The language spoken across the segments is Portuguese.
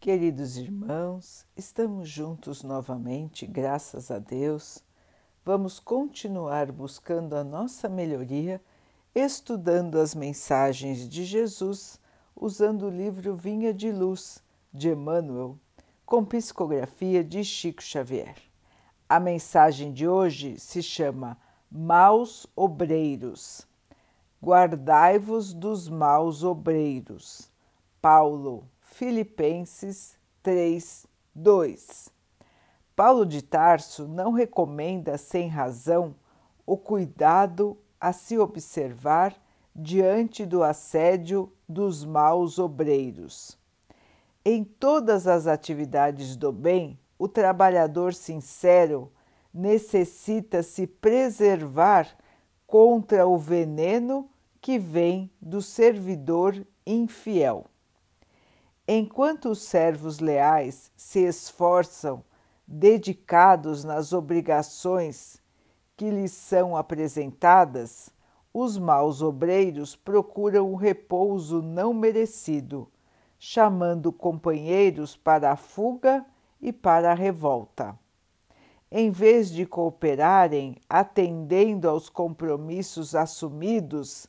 Queridos irmãos, estamos juntos novamente, graças a Deus. Vamos continuar buscando a nossa melhoria, estudando as mensagens de Jesus, usando o livro Vinha de Luz, de Emmanuel, com psicografia de Chico Xavier. A mensagem de hoje se chama Maus Obreiros. Guardai-vos dos maus obreiros. Paulo Filipenses 3, 2. Paulo de Tarso não recomenda sem razão o cuidado a se observar diante do assédio dos maus obreiros. Em todas as atividades do bem, o trabalhador sincero necessita se preservar contra o veneno que vem do servidor infiel. Enquanto os servos leais se esforçam, dedicados nas obrigações que lhes são apresentadas, os maus obreiros procuram o repouso não merecido, chamando companheiros para a fuga e para a revolta. Em vez de cooperarem atendendo aos compromissos assumidos,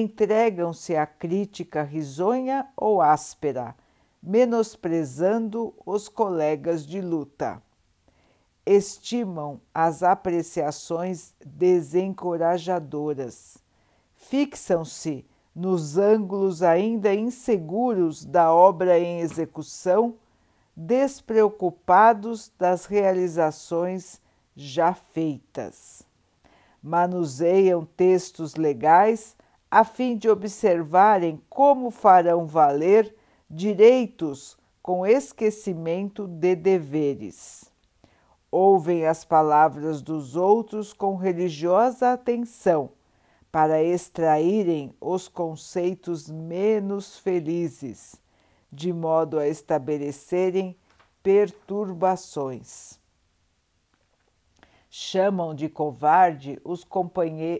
entregam-se à crítica risonha ou áspera menosprezando os colegas de luta. Estimam as apreciações desencorajadoras. Fixam-se nos ângulos ainda inseguros da obra em execução, despreocupados das realizações já feitas. Manuseiam textos legais a fim de observarem como farão valer direitos com esquecimento de deveres. Ouvem as palavras dos outros com religiosa atenção para extraírem os conceitos menos felizes, de modo a estabelecerem perturbações. Chamam de covarde os,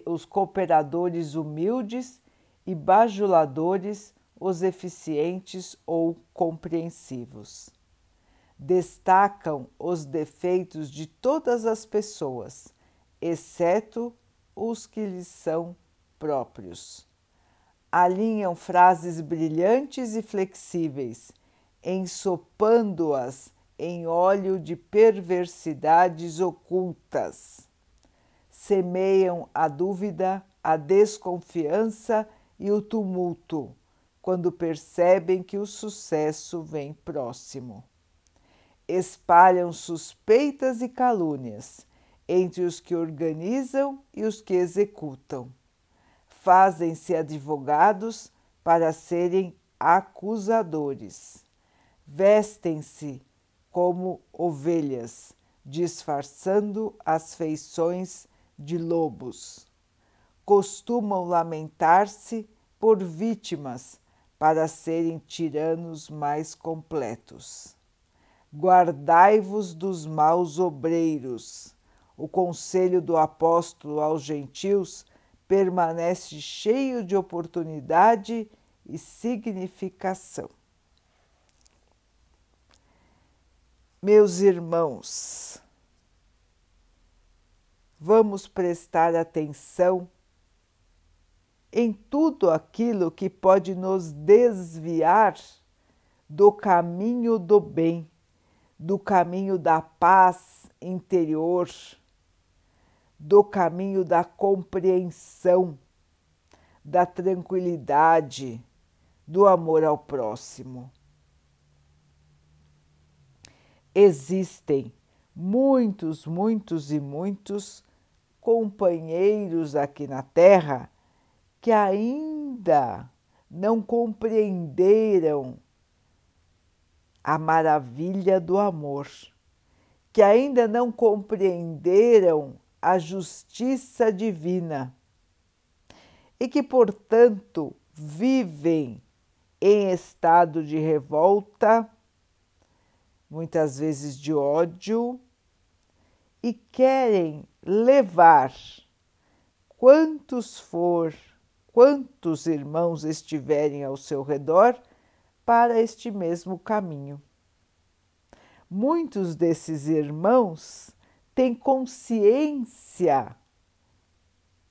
os cooperadores humildes e bajuladores os eficientes ou compreensivos. Destacam os defeitos de todas as pessoas, exceto os que lhes são próprios. Alinham frases brilhantes e flexíveis, ensopando-as em óleo de perversidades ocultas. Semeiam a dúvida, a desconfiança e o tumulto quando percebem que o sucesso vem próximo. Espalham suspeitas e calúnias entre os que organizam e os que executam. Fazem-se advogados para serem acusadores. Vestem-se como ovelhas, disfarçando as feições de lobos. Costumam lamentar-se por vítimas para serem tiranos mais completos. Guardai-vos dos maus obreiros. O conselho do apóstolo aos gentios permanece cheio de oportunidade e significação. Meus irmãos, vamos prestar atenção em tudo aquilo que pode nos desviar do caminho do bem, do caminho da paz interior, do caminho da compreensão, da tranquilidade, do amor ao próximo. Existem muitos, muitos e muitos companheiros aqui na Terra que ainda não compreenderam a maravilha do amor, que ainda não compreenderam a justiça divina e que, portanto, vivem em estado de revolta, muitas vezes de ódio, e querem levar quantos for quantos irmãos estiverem ao seu redor para este mesmo caminho. muitos desses irmãos têm consciência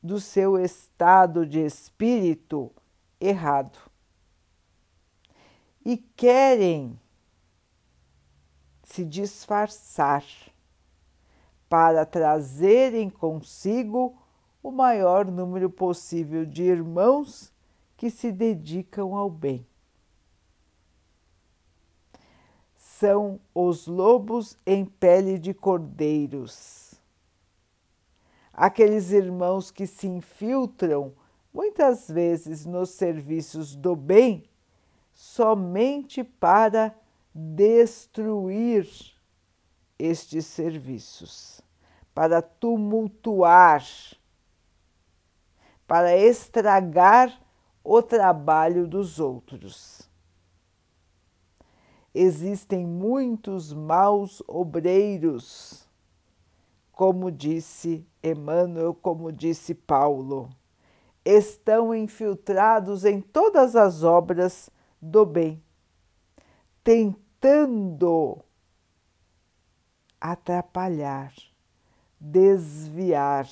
do seu estado de espírito errado e querem se disfarçar para trazerem consigo o maior número possível de irmãos que se dedicam ao bem. São os lobos em pele de cordeiros. Aqueles irmãos que se infiltram muitas vezes nos serviços do bem somente para destruir estes serviços, para tumultuar, para estragar o trabalho dos outros. Existem muitos maus obreiros, como disse Emmanuel, como disse Paulo, estão infiltrados em todas as obras do bem, tentando atrapalhar, desviar.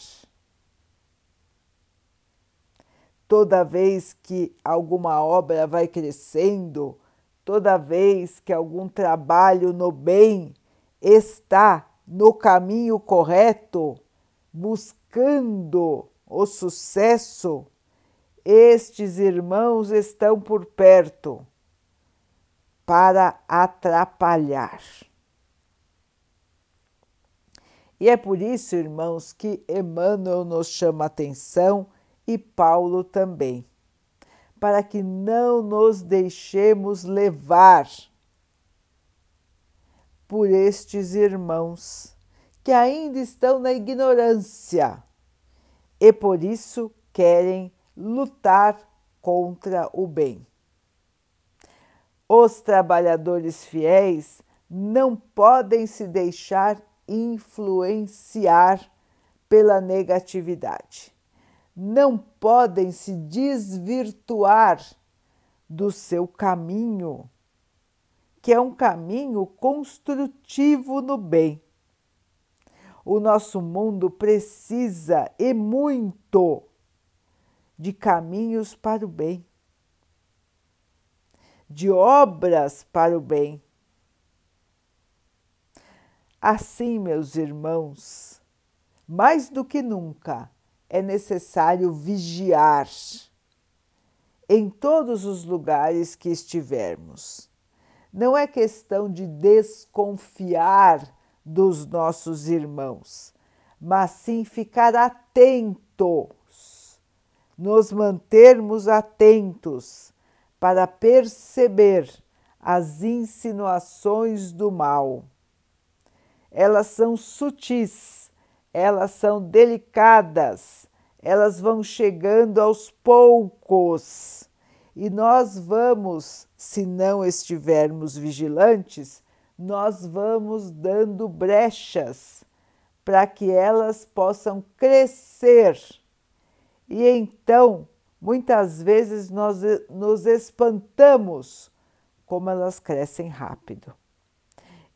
Toda vez que alguma obra vai crescendo, toda vez que algum trabalho no bem está no caminho correto, buscando o sucesso, estes irmãos estão por perto para atrapalhar. E é por isso, irmãos, que Emmanuel nos chama atenção e Paulo também, para que não nos deixemos levar por estes irmãos que ainda estão na ignorância e por isso querem lutar contra o bem. Os trabalhadores fiéis não podem se deixar influenciar pela negatividade, não podem se desvirtuar do seu caminho, que é um caminho construtivo no bem. O nosso mundo precisa e muito de caminhos para o bem, de obras para o bem. Assim, meus irmãos, mais do que nunca é necessário vigiar em todos os lugares que estivermos. Não é questão de desconfiar dos nossos irmãos, mas sim ficar atento nos mantermos atentos para perceber as insinuações do mal. Elas são sutis, elas são delicadas, elas vão chegando aos poucos e nós vamos, se não estivermos vigilantes, nós vamos dando brechas para que elas possam crescer e então, muitas vezes, nós nos espantamos como elas crescem rápido.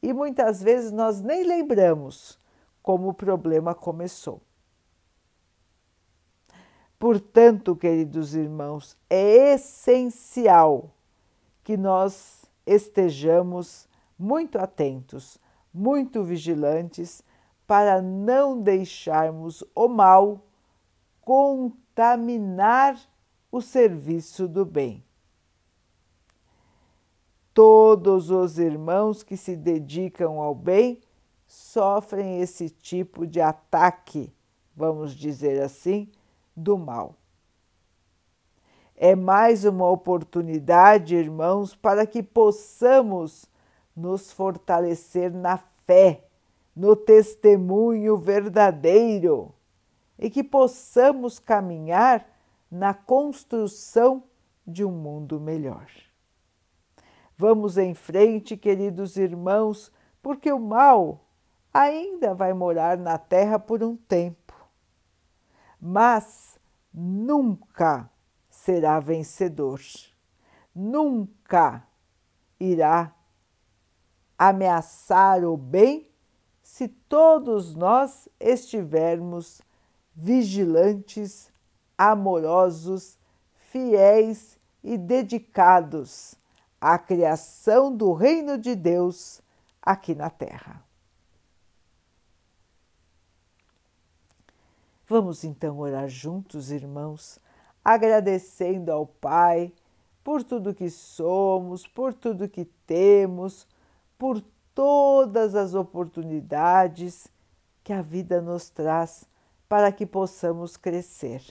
E muitas vezes nós nem lembramos como o problema começou. Portanto, queridos irmãos, é essencial que nós estejamos muito atentos, muito vigilantes, para não deixarmos o mal contaminar o serviço do bem. Todos os irmãos que se dedicam ao bem sofrem esse tipo de ataque, vamos dizer assim, do mal. É mais uma oportunidade, irmãos, para que possamos nos fortalecer na fé, no testemunho verdadeiro e que possamos caminhar na construção de um mundo melhor. Vamos em frente, queridos irmãos, porque o mal ainda vai morar na terra por um tempo, mas nunca será vencedor, nunca irá ameaçar o bem se todos nós estivermos vigilantes, amorosos, fiéis e dedicados à criação do reino de Deus aqui na Terra. Vamos então orar juntos, irmãos, agradecendo ao Pai por tudo que somos, por tudo que temos, por todas as oportunidades que a vida nos traz para que possamos crescer,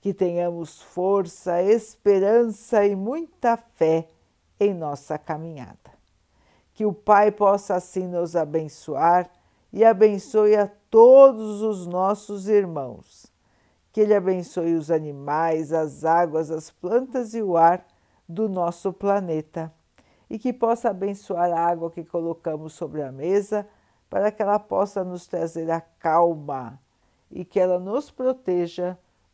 que tenhamos força, esperança e muita fé em nossa caminhada. Que o Pai possa assim nos abençoar e abençoe a todos os nossos irmãos. Que Ele abençoe os animais, as águas, as plantas e o ar do nosso planeta e que possa abençoar a água que colocamos sobre a mesa para que ela possa nos trazer a calma e que ela nos proteja